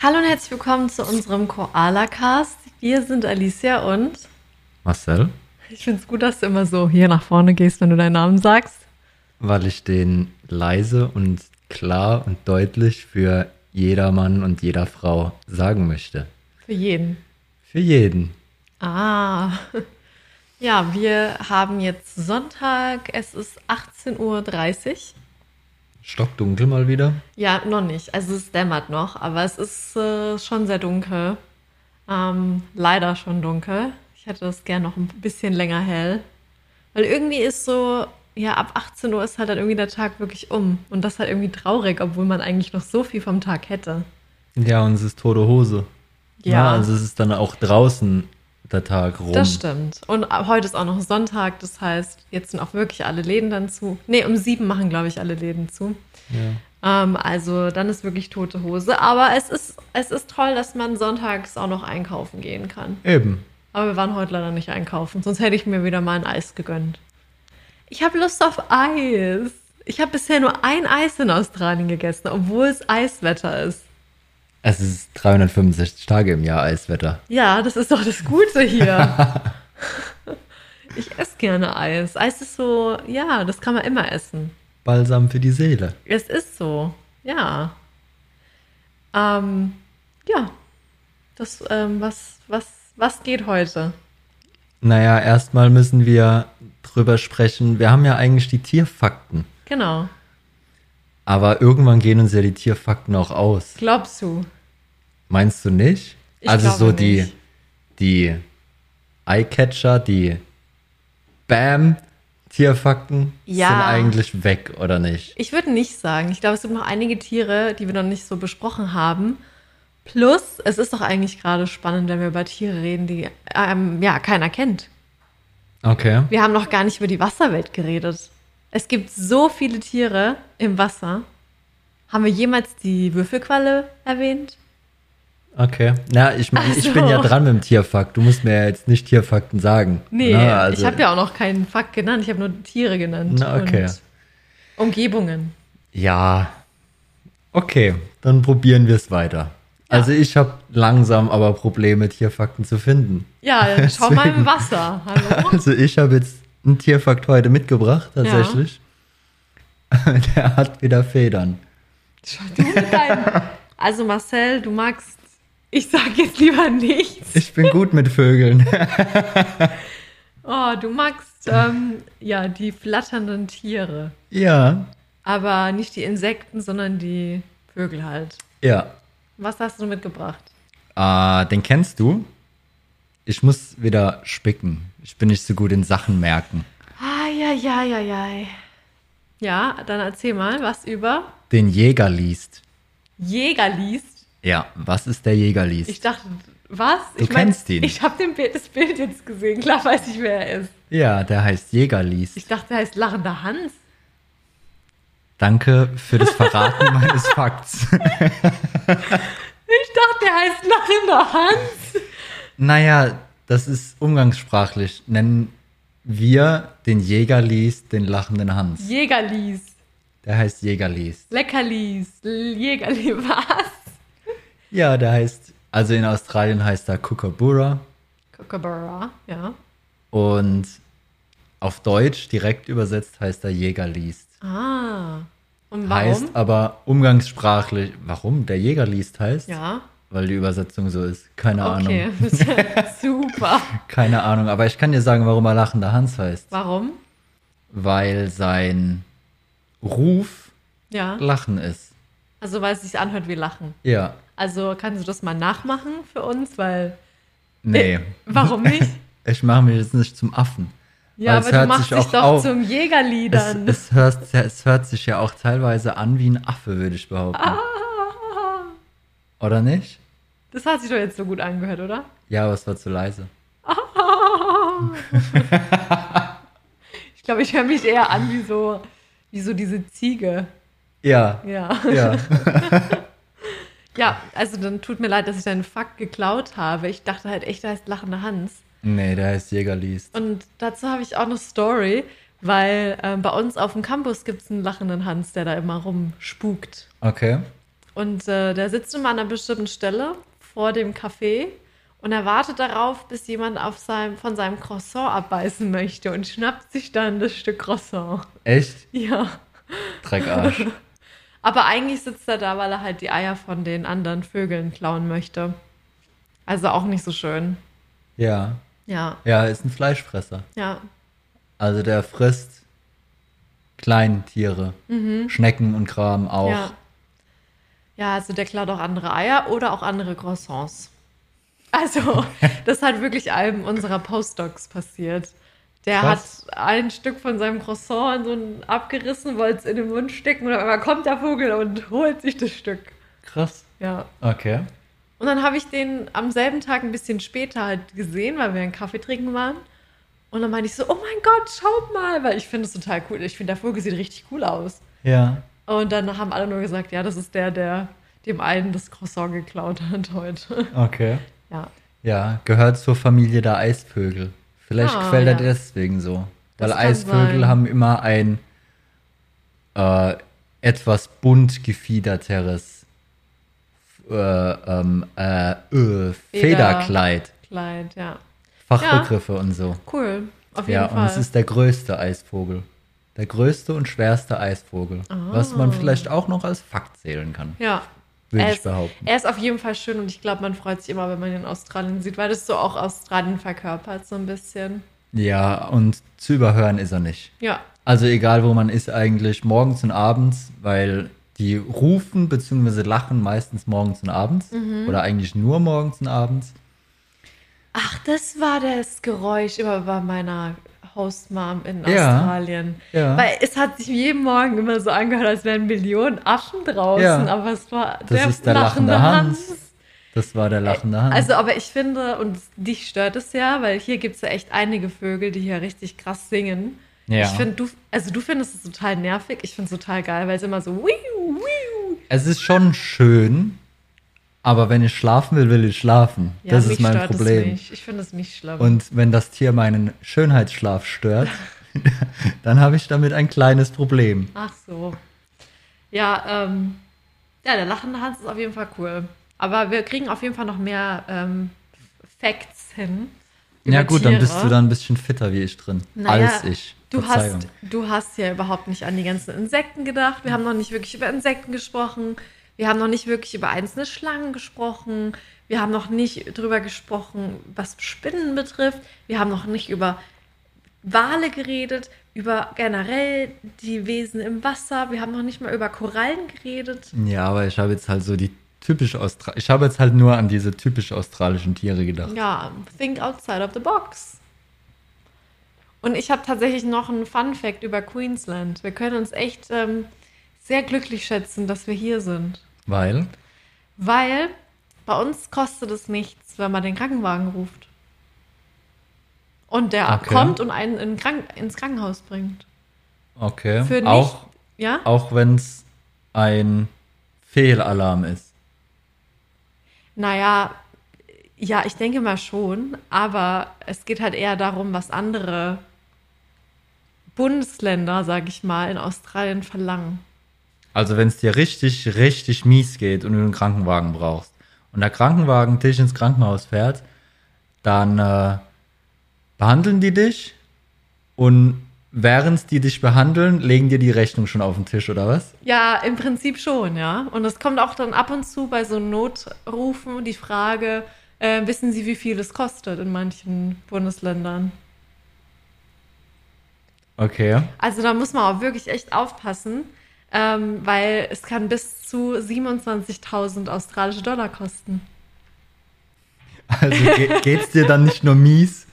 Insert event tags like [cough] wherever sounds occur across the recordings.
Hallo und herzlich willkommen zu unserem Koala-Cast. Wir sind Alicia und Marcel, ich finde es gut, dass du immer so hier nach vorne gehst, wenn du deinen Namen sagst. weil ich den leise und klar und deutlich für jeder Mann und jeder Frau sagen möchte. Für jeden. Für jeden. Ah. Ja, wir haben jetzt Sonntag, es ist 18.30 Uhr. Stockdunkel mal wieder. Ja, noch nicht. Also es dämmert noch, aber es ist äh, schon sehr dunkel. Ähm, leider schon dunkel. Ich hätte das gern noch ein bisschen länger hell. Weil irgendwie ist so, ja, ab 18 Uhr ist halt dann irgendwie der Tag wirklich um. Und das halt irgendwie traurig, obwohl man eigentlich noch so viel vom Tag hätte. Ja, und es ist tote Hose. Ja. also es ist dann auch draußen der Tag rum. Das stimmt. Und heute ist auch noch Sonntag, das heißt, jetzt sind auch wirklich alle Läden dann zu. Nee, um sieben machen, glaube ich, alle Läden zu. Ja. Ähm, also dann ist wirklich tote Hose. Aber es ist, es ist toll, dass man sonntags auch noch einkaufen gehen kann. Eben. Aber wir waren heute leider nicht einkaufen, sonst hätte ich mir wieder mal ein Eis gegönnt. Ich habe Lust auf Eis. Ich habe bisher nur ein Eis in Australien gegessen, obwohl es Eiswetter ist. Es ist 365 Tage im Jahr Eiswetter. Ja, das ist doch das Gute hier. [laughs] ich esse gerne Eis. Eis ist so, ja, das kann man immer essen. Balsam für die Seele. Es ist so, ja. Ähm, ja. Das, ähm, was, was, was geht heute? Naja, erstmal müssen wir drüber sprechen. Wir haben ja eigentlich die Tierfakten. Genau. Aber irgendwann gehen uns ja die Tierfakten auch aus. Glaubst du? Meinst du nicht? Ich also so die, nicht. die Eyecatcher, die Bam Tierfakten Ja. sind eigentlich weg, oder nicht? Ich würde nicht sagen. Ich glaube, es gibt noch einige Tiere, die wir noch nicht so besprochen haben. Plus, es ist doch eigentlich gerade spannend, wenn wir über Tiere reden, die ähm, ja keiner kennt. Okay. Wir haben noch gar nicht über die Wasserwelt geredet. Es gibt so viele Tiere im Wasser. Haben wir jemals die Würfelqualle erwähnt? Okay. Na, ich meine, ich Ach so. bin ja dran mit dem Tierfakt. Du musst mir ja jetzt nicht Tierfakten sagen. Nee, Na, also, ich habe ja auch noch keinen Fakt genannt. Ich habe nur Tiere genannt. Na, okay. Und Umgebungen. Ja. Okay, dann probieren wir es weiter. Also ich habe langsam aber Probleme, Tierfakten zu finden. Ja, schau mal im Wasser. Hallo? [laughs] Also ich habe jetzt einen Tierfakt heute mitgebracht, tatsächlich. Der hat wieder Federn. Du Also Marcel, du magst. Ich sag jetzt lieber nichts. Ich bin gut mit Vögeln. [laughs] Oh, du magst ähm, ja die flatternden Tiere. ja, Aber nicht die Insekten, sondern die Vögel halt. ja. Was hast du mitgebracht? Äh, den kennst du? Ich muss wieder spicken. Ich bin nicht so gut in Sachen merken. Ah, ja, ja, ja, ja. Ja, dann erzähl mal was über Den Jäger liest. Jäger liest. Ja, was ist der Jäger liest? Ich dachte, was? Du ich mein, kennst ihn. Ich habe das Bild jetzt gesehen. Klar weiß ich, wer er ist. ja, der heißt Jäger liest. Ich dachte, er heißt lachender Hans. Danke für das Verraten [laughs] meines Fakts. Ich dachte, er heißt lachender Hans. Naja, das ist umgangssprachlich. Nennen wir den Jäger liest den lachenden Hans. Jäger liest. Der heißt Jäger liest. Leckerlis. Jägerli, was? Ja, der heißt, also in Australien heißt er Kookaburra Kookaburra, ja. und auf Deutsch direkt übersetzt heißt er Jäger liest. Ah. Und warum? Heißt aber umgangssprachlich, warum der Jäger liest heißt, ja. Weil die Übersetzung so ist. Keine Okay. Ahnung. [laughs] [laughs] Super. Keine Ahnung, aber ich kann dir sagen, warum er lachender Hans heißt. Warum? Weil sein Ruf Ja. Lachen ist. Also, weil es sich anhört wie Lachen. Ja, Also, kannst du das mal nachmachen für uns? Weil. nee. Äh, [laughs] warum nicht? Ich mache mich jetzt nicht zum Affen. Ja, es aber du machst sich dich doch auf. zum Es, Jägerliedern. es, hört, es hört sich ja auch teilweise an wie ein Affe, würde ich behaupten. Ah, Oder nicht? das hat sich doch jetzt so gut angehört, oder? Ja, aber es war zu leise. [laughs] Ich glaube, ich höre mich eher an wie so, wie so diese Ziege. Ja, Ja. ja. [laughs] Ja, also dann tut mir leid, dass ich deinen Fakt geklaut habe. Ich dachte halt echt, da heißt lachender Hans. nee, der heißt Jäger liest. Und dazu habe ich auch eine Story, weil ähm, bei uns auf dem Campus gibt es einen lachenden Hans, der da immer rumspukt. Okay. Und äh, der sitzt immer an einer bestimmten Stelle vor dem Café und er wartet darauf, bis jemand auf seinem, von seinem Croissant abbeißen möchte und schnappt sich dann das Stück Croissant. Echt? Ja. Dreckarsch. [laughs] Aber eigentlich sitzt er da, weil er halt die Eier von den anderen Vögeln klauen möchte. Also auch nicht so schön. ja. Ja, Ja, ist ein Fleischfresser. ja. Also der frisst Kleintiere, Schnecken und Kram auch. Mhm. Ja. Ja, also der klaut auch andere Eier oder auch andere Croissants. Also, [laughs] das hat wirklich einem unserer Postdocs passiert. Der Krass. hat ein Stück von seinem Croissant in so ein abgerissen, wollte es in den Mund stecken und dann kommt der Vogel und [laughs] holt sich das Stück. Krass. Ja. Okay. Und dann habe ich den am selben Tag ein bisschen später halt gesehen, weil wir einen Kaffee trinken waren. Und dann meinte ich so, oh mein Gott, schaut mal, weil ich finde es total cool. Ich finde, der Vogel sieht richtig cool aus. Ja. Und dann haben alle nur gesagt, ja, das ist der, der dem einen das Croissant geklaut hat heute. [laughs] Okay. Ja. Ja, gehört zur Familie der Eisvögel. Vielleicht Ah, quält er ja. deswegen so. Weil Das Eisvögel sein. haben immer ein äh, etwas bunt gefiederteres äh, ähm, äh, äh, Federkleid. Kleid, ja. Fachbegriffe und so. Cool. Auf jeden Ja, Fall. und es ist der größte Eisvogel. Der größte und schwerste Eisvogel. Was man vielleicht auch noch als Fakt zählen kann, ja. würde Er ich ist, behaupten. er ist auf jeden Fall schön und ich glaube, man freut sich immer, wenn man ihn in Australien sieht, weil das so auch Australien verkörpert, so ein bisschen. Ja, und zu überhören ist er nicht. Ja, Also egal, wo man ist eigentlich, morgens und abends, weil die rufen bzw. lachen meistens morgens und abends. Mhm. Oder eigentlich nur morgens und abends. Ach, das war das Geräusch immer bei meiner Hostmom in Ja. Australien. Ja. Weil es hat sich jeden Morgen immer so angehört, als wären Millionen Affen draußen, Ja. aber es war Das ist der lachende Hans. Das war der lachende Hans. Also, aber ich finde, und dich stört es ja, weil hier gibt es ja echt einige Vögel, die hier richtig krass singen. Ja. Ich finde, du, also du findest es total nervig, ich finde es total geil, weil es immer so wiu, wiu. es ist schon schön, aber wenn ich schlafen will, will ich schlafen. Ja, das ist mein Problem. Ich finde es nicht schlimm. Und wenn das Tier meinen Schönheitsschlaf stört, [laughs] dann habe ich damit ein kleines Problem. Ach so. Ja, ähm, ja, der lachende Hans ist auf jeden Fall cool. Aber wir kriegen auf jeden Fall noch mehr ähm, Facts hin. Ja gut, dann Tiere. bist du dann ein bisschen fitter wie ich drin. Naja, als ich. Du Verzeihung. hast, du hast ja überhaupt nicht an die ganzen Insekten gedacht. Wir haben noch nicht wirklich über Insekten gesprochen. Wir haben noch nicht wirklich über einzelne Schlangen gesprochen. Wir haben noch nicht drüber gesprochen, was Spinnen betrifft. Wir haben noch nicht über Wale geredet, über generell die Wesen im Wasser. Wir haben noch nicht mal über Korallen geredet. Ja, aber ich habe jetzt halt so die typisch Austra Ich habe jetzt halt nur an diese typisch australischen Tiere gedacht. Ja, think outside of the box. Und ich habe tatsächlich noch einen Fun Fact über Queensland. Wir können uns echt ähm, sehr glücklich schätzen, dass wir hier sind. Weil? Weil bei uns kostet es nichts, wenn man den Krankenwagen ruft. Und der Okay. kommt und einen in Krank ins Krankenhaus bringt. Okay. Für nicht, auch ja? auch wenn es ein Fehlalarm ist. Naja, ja, ich denke mal schon, aber es geht halt eher darum, was andere Bundesländer, sag ich mal, in Australien verlangen. Also wenn es dir richtig, richtig mies geht und du einen Krankenwagen brauchst und der Krankenwagen dich ins Krankenhaus fährt, dann äh, behandeln die dich und während die dich behandeln, legen dir die Rechnung schon auf den Tisch, oder was? Ja, im Prinzip schon, ja. Und es kommt auch dann ab und zu bei so Notrufen die Frage, äh, wissen Sie, wie viel es kostet in manchen Bundesländern? Okay. Also da muss man auch wirklich echt aufpassen, ähm, weil es kann bis zu 27.000 australische Dollar kosten. Also ge [laughs] geht's dir dann nicht nur mies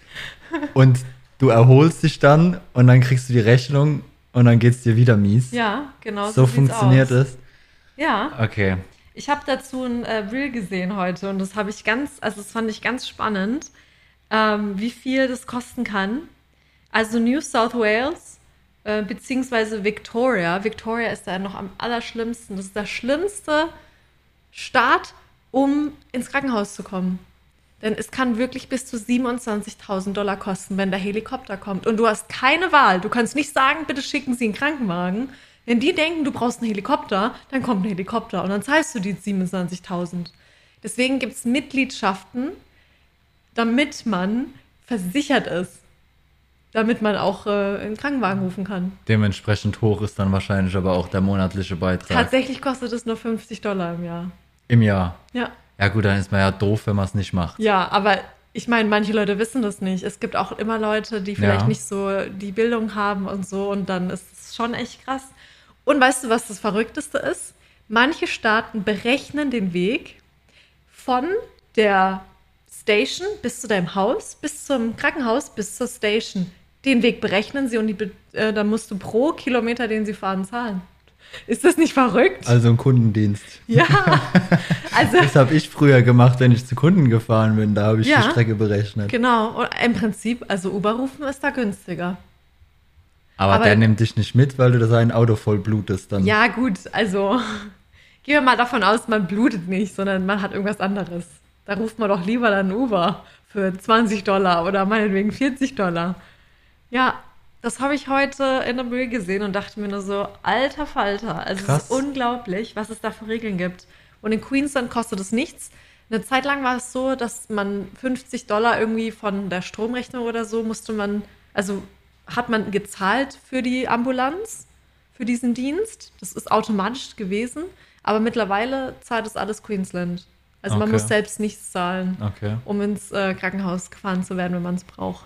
und du erholst dich dann und dann kriegst du die Rechnung und dann geht's dir wieder mies. Ja, genau. so sieht's funktioniert aus. es. Ja, Okay. ich habe dazu ein äh, Reel gesehen heute und das habe ich ganz, also das fand ich ganz spannend, ähm, wie viel das kosten kann. Also New South Wales äh, beziehungsweise Victoria. Victoria ist da noch am allerschlimmsten. Das ist der schlimmste Staat, um ins Krankenhaus zu kommen. Denn es kann wirklich bis zu 27.000 Dollar kosten, wenn der Helikopter kommt. Und du hast keine Wahl. Du kannst nicht sagen, bitte schicken Sie einen Krankenwagen. Wenn die denken, du brauchst einen Helikopter, dann kommt ein Helikopter und dann zahlst du die 27.000. Deswegen gibt es Mitgliedschaften, damit man versichert ist. Damit man auch äh, einen Krankenwagen rufen kann. Dementsprechend hoch ist dann wahrscheinlich aber auch der monatliche Beitrag. Tatsächlich kostet es nur 50 Dollar im Jahr. Im Jahr. Ja. Ja gut, dann ist man ja doof, wenn man es nicht macht. Ja, aber ich meine, manche Leute wissen das nicht. Es gibt auch immer Leute, die vielleicht Ja. nicht so die Bildung haben und so und dann ist es schon echt krass. Und weißt du, was das Verrückteste ist? Manche Staaten berechnen den Weg von der Station bis zu deinem Haus, bis zum Krankenhaus, bis zur Station. Den Weg berechnen sie und die, äh, dann musst du pro Kilometer, den sie fahren, zahlen. Ist das nicht verrückt? Also ein Kundendienst. Ja. [laughs] Also, Das habe ich früher gemacht, wenn ich zu Kunden gefahren bin. Da habe ich Ja. die Strecke berechnet. genau. Und im Prinzip, also Uber rufen ist da günstiger. Aber, Aber- der nimmt dich nicht mit, weil du da sein Auto voll blutest dann. Ja, gut, also [laughs] gehen wir mal davon aus, man blutet nicht, sondern man hat irgendwas anderes. Da ruft man doch lieber dann Uber für 20 Dollar oder meinetwegen 40 Dollar. Ja, das habe ich heute in der Müll gesehen und dachte mir nur so, alter Falter. Also es Krass. ist unglaublich, was es da für Regeln gibt. Und in Queensland kostet es nichts. Eine Zeit lang war es so, dass man 50 Dollar irgendwie von der Stromrechnung oder so musste man, also hat man gezahlt für die Ambulanz, für diesen Dienst. Das ist automatisch gewesen. Aber mittlerweile zahlt es alles Queensland. Also man Okay. muss selbst nichts zahlen, Okay. um ins äh, Krankenhaus gefahren zu werden, wenn man es braucht.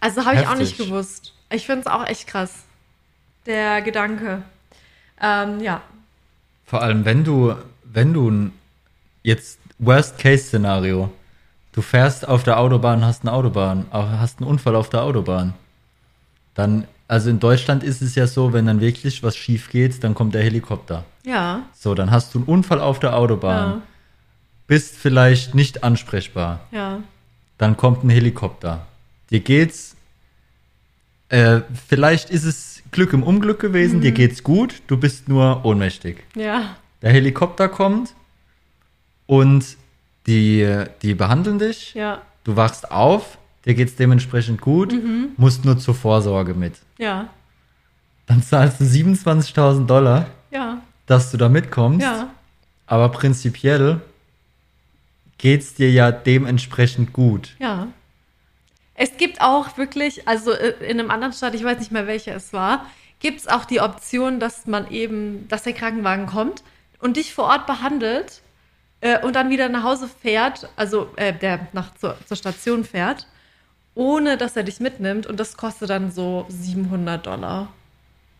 Also habe ich auch nicht gewusst. Ich finde es auch echt krass. Der Gedanke. Ähm, ja. Vor allem, wenn du, wenn du ein- jetzt Worst-Case-Szenario, du fährst auf der Autobahn, hast eine Autobahn, hast einen Unfall auf der Autobahn, dann, also in Deutschland ist es ja so, wenn dann wirklich was schief geht, dann kommt der Helikopter. Ja. So, dann hast du einen Unfall auf der Autobahn, Ja. bist vielleicht nicht ansprechbar, Ja. dann kommt ein Helikopter. Dir geht's, äh, vielleicht ist es Glück im Unglück gewesen, dir geht's gut, du bist nur ohnmächtig. Ja. Der Helikopter kommt und die, die behandeln dich. Ja. Du wachst auf, dir geht's dementsprechend gut, musst nur zur Vorsorge mit. Ja. Dann zahlst du 27.000 Dollar, Ja. dass du da mitkommst. Ja. Aber prinzipiell geht's dir ja dementsprechend gut. Ja. Es gibt auch wirklich, also äh, in einem anderen Staat, ich weiß nicht mehr welcher es war, gibt es auch die Option, dass man eben, dass der Krankenwagen kommt und dich vor Ort behandelt äh, und dann wieder nach Hause fährt, also äh, der nach zur, zur Station fährt, ohne dass er dich mitnimmt und das kostet dann so 700 Dollar.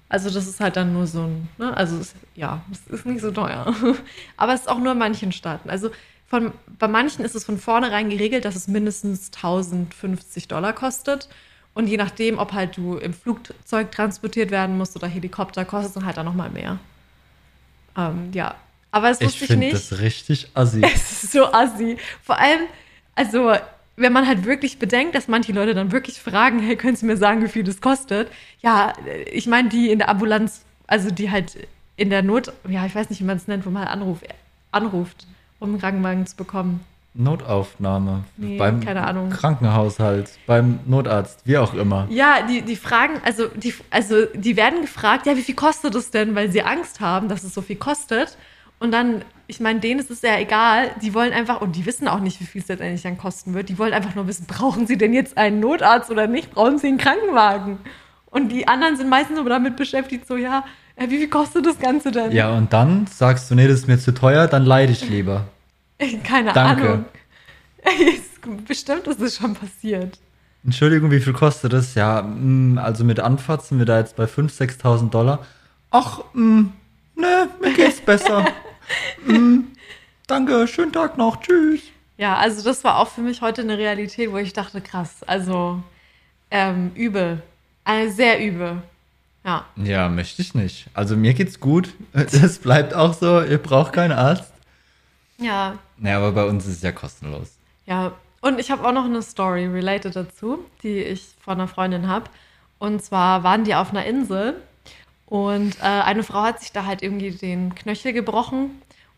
Also das ist halt dann nur so ein, ne? also es, ja, es ist nicht so teuer. [laughs] Aber es ist auch nur in manchen Staaten. Also von, bei manchen ist es von vornherein geregelt, dass es mindestens 1050 Dollar kostet. Und je nachdem, ob halt du im Flugzeug transportiert werden musst oder Helikopter, kostet es dann halt auch nochmal mehr. Ähm, ja, aber Ich wusste ich, finde nicht. das richtig assi. [laughs] Es ist so assi. Vor allem, also, wenn man halt wirklich bedenkt, dass manche Leute dann wirklich fragen, hey, können Sie mir sagen, wie viel das kostet? Ja, ich meine, die in der Ambulanz, also die halt in der Not, ja, ich weiß nicht, wie man es nennt, wo man halt anruft, anruft, um einen Krankenwagen zu bekommen. Notaufnahme. Nee, beim keine Ahnung. Krankenhaushalt, beim Notarzt, wie auch immer. Ja, die, die fragen, also die, also die werden gefragt, ja, wie viel kostet es denn, weil sie Angst haben, dass es so viel kostet. Und dann, ich meine, denen ist es ja egal, die wollen einfach, und die wissen auch nicht, wie viel es letztendlich dann kosten wird, die wollen einfach nur wissen, brauchen sie denn jetzt einen Notarzt oder nicht, brauchen sie einen Krankenwagen? Und die anderen sind meistens nur damit beschäftigt, so, ja, äh, wie viel kostet das Ganze denn? Ja, und dann sagst du, nee, das ist mir zu teuer, dann leide ich lieber. [laughs] Keine Danke. Ahnung. [laughs] Bestimmt ist es schon passiert. Entschuldigung, wie viel kostet das? Ja, mm, also mit Anfahrt sind wir da jetzt bei 5.000, 6.000 Dollar. Ach, mm, ne, mir geht's besser. [laughs] mm, danke, schönen Tag noch, tschüss. Ja, also das war auch für mich heute eine Realität, wo ich dachte, krass, also ähm, übel. Äh, sehr übel. Ja. Ja, möchte ich nicht. Also mir geht's gut. [laughs] Das bleibt auch so, ihr braucht keinen Arzt. Ja, Naja, aber bei uns ist es ja kostenlos. ja. Und ich habe auch noch eine Story related dazu, die ich von einer Freundin habe. Und zwar waren die auf einer Insel und äh, eine Frau hat sich da halt irgendwie den Knöchel gebrochen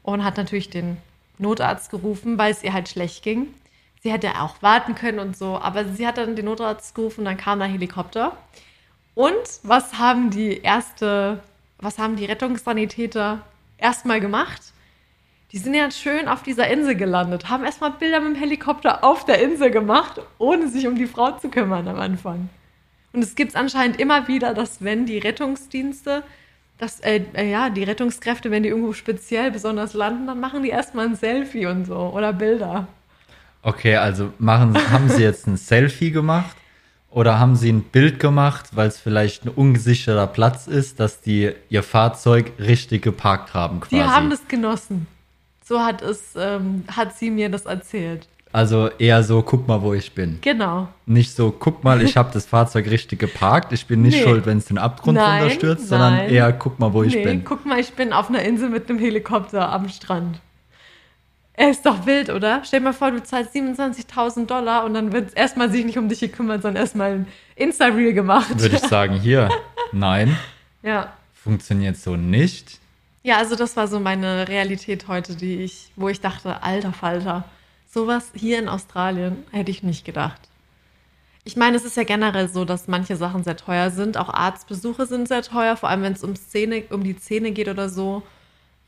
und hat natürlich den Notarzt gerufen, weil es ihr halt schlecht ging. Sie hätte auch warten können und so, aber sie hat dann den Notarzt gerufen und dann kam der Helikopter. Und was haben die erste, was haben die Rettungssanitäter erstmal gemacht? Die sind ja schön auf dieser Insel gelandet, haben erstmal Bilder mit dem Helikopter auf der Insel gemacht, ohne sich um die Frau zu kümmern am Anfang. Und es gibt es anscheinend immer wieder, dass wenn die Rettungsdienste, dass, äh, äh, ja, die Rettungskräfte, wenn die irgendwo speziell besonders landen, dann machen die erstmal ein Selfie und so oder Bilder. Okay, also machen, haben Sie jetzt ein Selfie gemacht oder haben Sie ein Bild gemacht, weil es vielleicht ein ungesicherter Platz ist, dass die ihr Fahrzeug richtig geparkt haben quasi? Die haben das genossen. So hat es, ähm, hat sie mir das erzählt. also eher so, guck mal, wo ich bin. Genau. Nicht so, guck mal, ich habe das Fahrzeug richtig geparkt, ich bin nicht Nee. schuld, wenn es den Abgrund Nein, runterstürzt, sondern nein. eher, guck mal, wo ich nee, bin. guck mal, ich bin auf einer Insel mit einem Helikopter am Strand. Er ist doch wild, oder? Stell dir mal vor, du zahlst 27.000 Dollar und dann wird erstmal sich nicht um dich gekümmert, sondern erstmal ein Insta-Reel gemacht. Würde ich sagen, hier, nein, [laughs] ja. funktioniert so nicht. Ja, also das war so meine Realität heute, die ich, wo ich dachte, alter Falter, sowas hier in Australien hätte ich nicht gedacht. Ich meine, es ist ja generell so, dass manche Sachen sehr teuer sind. Auch Arztbesuche sind sehr teuer, vor allem wenn es um, um die Zähne geht oder so.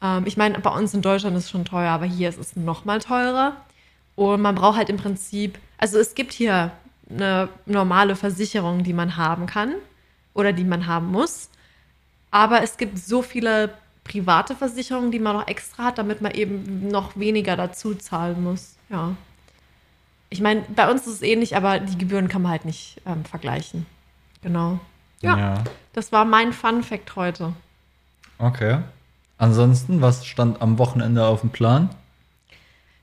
Ähm, ich meine, bei uns in Deutschland ist es schon teuer, aber hier ist es noch mal teurer. Und man braucht halt im Prinzip, also es gibt hier eine normale Versicherung, die man haben kann oder die man haben muss. Aber es gibt so viele private Versicherungen, die man noch extra hat, damit man eben noch weniger dazu zahlen muss. Ja. Ich meine, bei uns ist es ähnlich, aber die Gebühren kann man halt nicht ähm, vergleichen. Genau. Ja. ja. Das war mein Fun Fact heute. Okay. Ansonsten, was stand am Wochenende auf dem Plan?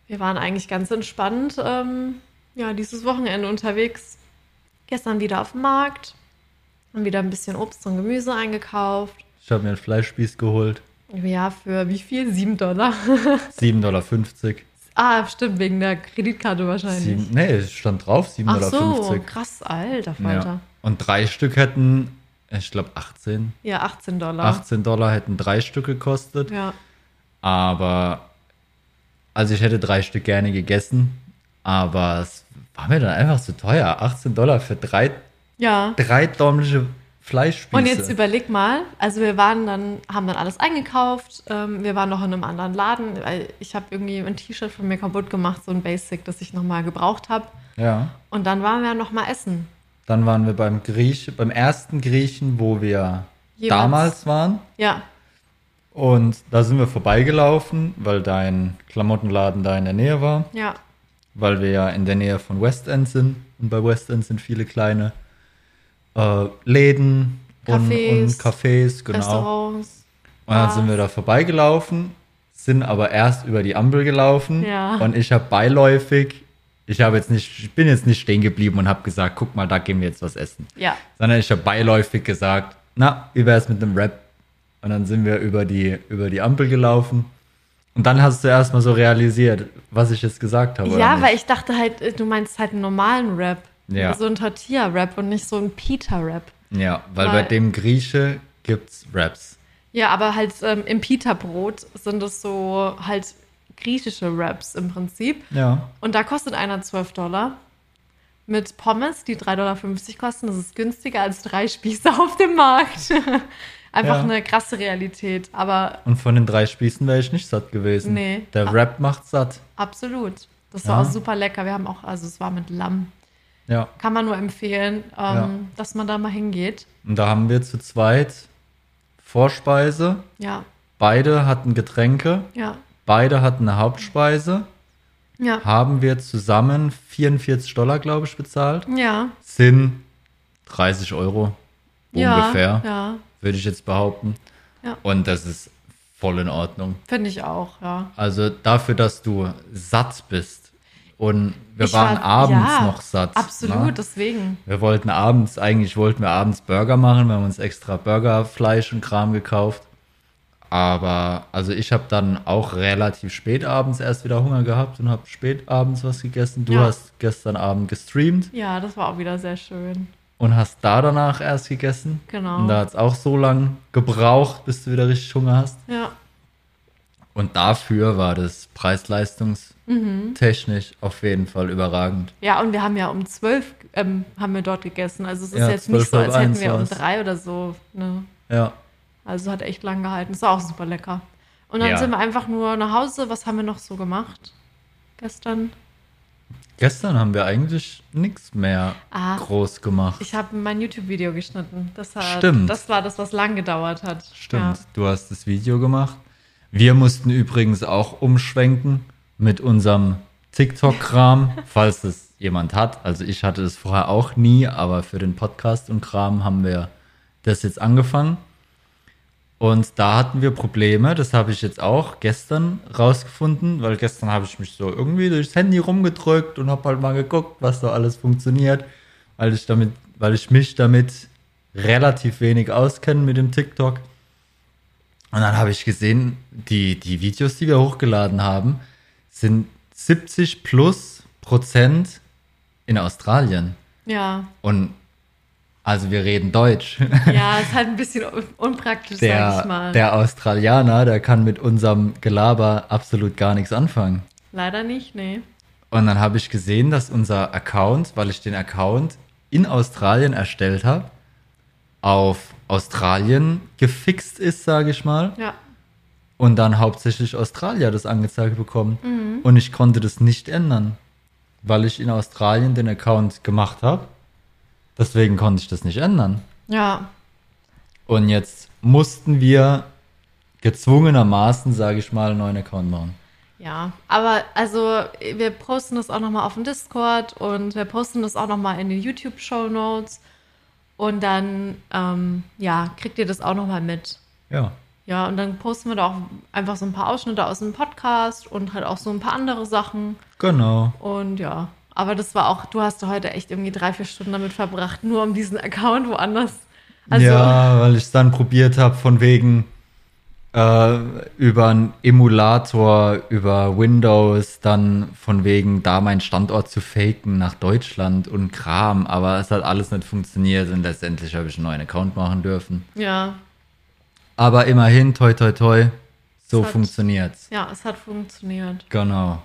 Wir waren eigentlich ganz entspannt, ähm, ja, dieses Wochenende unterwegs. Gestern wieder auf dem Markt, haben wieder ein bisschen Obst und Gemüse eingekauft. Ich habe mir einen Fleischspieß geholt. Ja, für wie viel? Sieben Dollar. [laughs] 7,50 Dollar. ah, stimmt, wegen der Kreditkarte wahrscheinlich. Sieben, nee, es stand drauf, 7,50 Ach Dollar. so, krass, alter Falter. Ja. Und drei Stück hätten, ich glaube 18, Ja, 18 Dollar. 18 Dollar hätten drei Stück gekostet. Ja. Aber, also ich hätte drei Stück gerne gegessen, aber es war mir dann einfach zu teuer. 18 Dollar für drei, Ja. drei däumliche Fleischspieße. Und jetzt überleg mal, also wir waren dann, haben dann alles eingekauft, ähm, wir waren noch in einem anderen Laden, weil ich habe irgendwie ein T-Shirt von mir kaputt gemacht, so ein Basic, das ich nochmal gebraucht habe. Ja. Und dann waren wir nochmal essen. Dann waren wir beim Griech, beim ersten Griechen, wo wir Jeweils. damals waren. Ja, Und da sind wir vorbeigelaufen, weil dein Klamottenladen da in der Nähe war. ja, Weil wir ja in der Nähe von West End sind. Und bei West End sind viele kleine äh, Läden und, Cafés, und Cafés, genau. Restaurants. Und dann Bars. sind wir da vorbeigelaufen, sind aber erst über die Ampel gelaufen. Ja. Und ich habe beiläufig, ich habe jetzt nicht, ich bin jetzt nicht stehen geblieben und habe gesagt, guck mal, da gehen wir jetzt was essen. Ja, Sondern ich habe beiläufig gesagt, na, wie wäre es mit einem Rap? Und dann sind wir über die, über die Ampel gelaufen. Und dann hast du erst mal so realisiert, was ich jetzt gesagt habe. ja weil ich dachte halt, äh, du meinst halt einen normalen Rap. Ja. So ein Tortilla-Rap und nicht so ein Pita-Rap. Ja, weil, Weil- bei dem Grieche gibt's Raps. Ja, aber halt ähm, im Pita-Brot sind es so halt griechische Raps im Prinzip. Ja. Und da kostet einer 12 Dollar. Mit Pommes, die 3,50 Dollar kosten. Das ist günstiger als drei Spieße auf dem Markt. [laughs] Einfach Ja. eine krasse Realität. Aber Und von den drei Spießen wäre ich nicht satt gewesen. Nee. Der Ah. Rap macht satt. absolut. Das war Ja. auch super lecker. Wir haben auch, also es war mit Lamm. Ja. Kann man nur empfehlen, ähm, Ja. dass man da mal hingeht. Und da haben wir zu zweit Vorspeise. Ja, Beide hatten Getränke. ja, Beide hatten eine Hauptspeise. ja. Haben wir zusammen 44 Dollar, glaube ich, bezahlt. Ja, Sind 30 Euro ja, ungefähr, ja, würde ich jetzt behaupten. Ja. Und das ist voll in Ordnung. finde ich auch, ja. Also dafür, dass du satt bist. Und wir Ich waren war- abends ja, noch satt. Absolut, Ne? deswegen. Wir wollten abends, eigentlich wollten wir abends Burger machen. Wir haben uns extra Burgerfleisch und Kram gekauft. Aber, also ich habe dann auch relativ spät abends erst wieder Hunger gehabt und habe spät abends was gegessen. Du Ja. hast gestern Abend gestreamt Ja, das war auch wieder sehr schön. und hast da danach erst gegessen. Genau. Und da hat es auch so lang gebraucht, bis du wieder richtig Hunger hast. Ja, Und dafür war das preis-leistungstechnisch auf jeden Fall überragend. Ja, und wir haben ja um zwölf ähm, haben wir dort gegessen. Also es ist Ja, jetzt nicht 12, so, als hätten wir um drei oder so. Ne? Ja. Also hat echt lang gehalten. Ist auch super lecker. Und dann Ja. sind wir einfach nur nach Hause. Was haben wir noch so gemacht? Gestern? Gestern haben wir eigentlich nichts mehr Ah. groß gemacht. Ich habe mein YouTube-Video geschnitten. Das, hat, Stimmt. das war das, was lang gedauert hat. Stimmt, du hast das Video gemacht. Wir mussten übrigens auch umschwenken mit unserem TikTok-Kram, [laughs] falls es jemand hat. Also ich hatte es vorher auch nie, aber für den Podcast und Kram haben wir das jetzt angefangen. Und da hatten wir Probleme, das habe ich jetzt auch gestern rausgefunden, weil gestern habe ich mich so irgendwie durchs Handy rumgedrückt und habe halt mal geguckt, was da alles funktioniert, weil ich damit, weil ich mich damit relativ wenig auskenne mit dem TikTok. Und dann habe ich gesehen, die, die Videos, die wir hochgeladen haben, sind 70 plus Prozent in Australien. Ja. Und also wir reden Deutsch. Ja, [laughs] ist halt ein bisschen un unpraktisch, sag ich Der, mal. der Australianer, der kann mit unserem Gelaber absolut gar nichts anfangen. Leider nicht, nee. Und dann habe ich gesehen, dass unser Account, weil ich den Account in Australien erstellt habe, auf Australien gefixt ist, sage ich mal. Ja. Und dann hauptsächlich Australier das angezeigt bekommen. Mhm. Und ich konnte das nicht ändern, weil ich in Australien den Account gemacht habe. Deswegen konnte ich das nicht ändern. Ja. Und jetzt mussten wir gezwungenermaßen, sage ich mal, einen neuen Account machen. Ja, aber also wir posten das auch nochmal auf dem Discord und wir posten das auch nochmal in den YouTube-Show Notes und dann, ähm, ja, kriegt ihr das auch nochmal mit. Ja. Ja, und dann posten wir da auch einfach so ein paar Ausschnitte aus dem Podcast und halt auch so ein paar andere Sachen Genau. und ja. Aber das war auch, du hast heute echt irgendwie drei, vier Stunden damit verbracht, nur um diesen Account woanders. Also, ja, weil ich es dann probiert habe, von wegen äh, über einen Emulator, über Windows, dann von wegen da meinen Standort zu faken nach Deutschland und Kram, aber es hat alles nicht funktioniert und letztendlich habe ich einen neuen Account machen dürfen. ja, Aber immerhin, toi toi toi, so funktioniert's. ja, es hat funktioniert. Genau.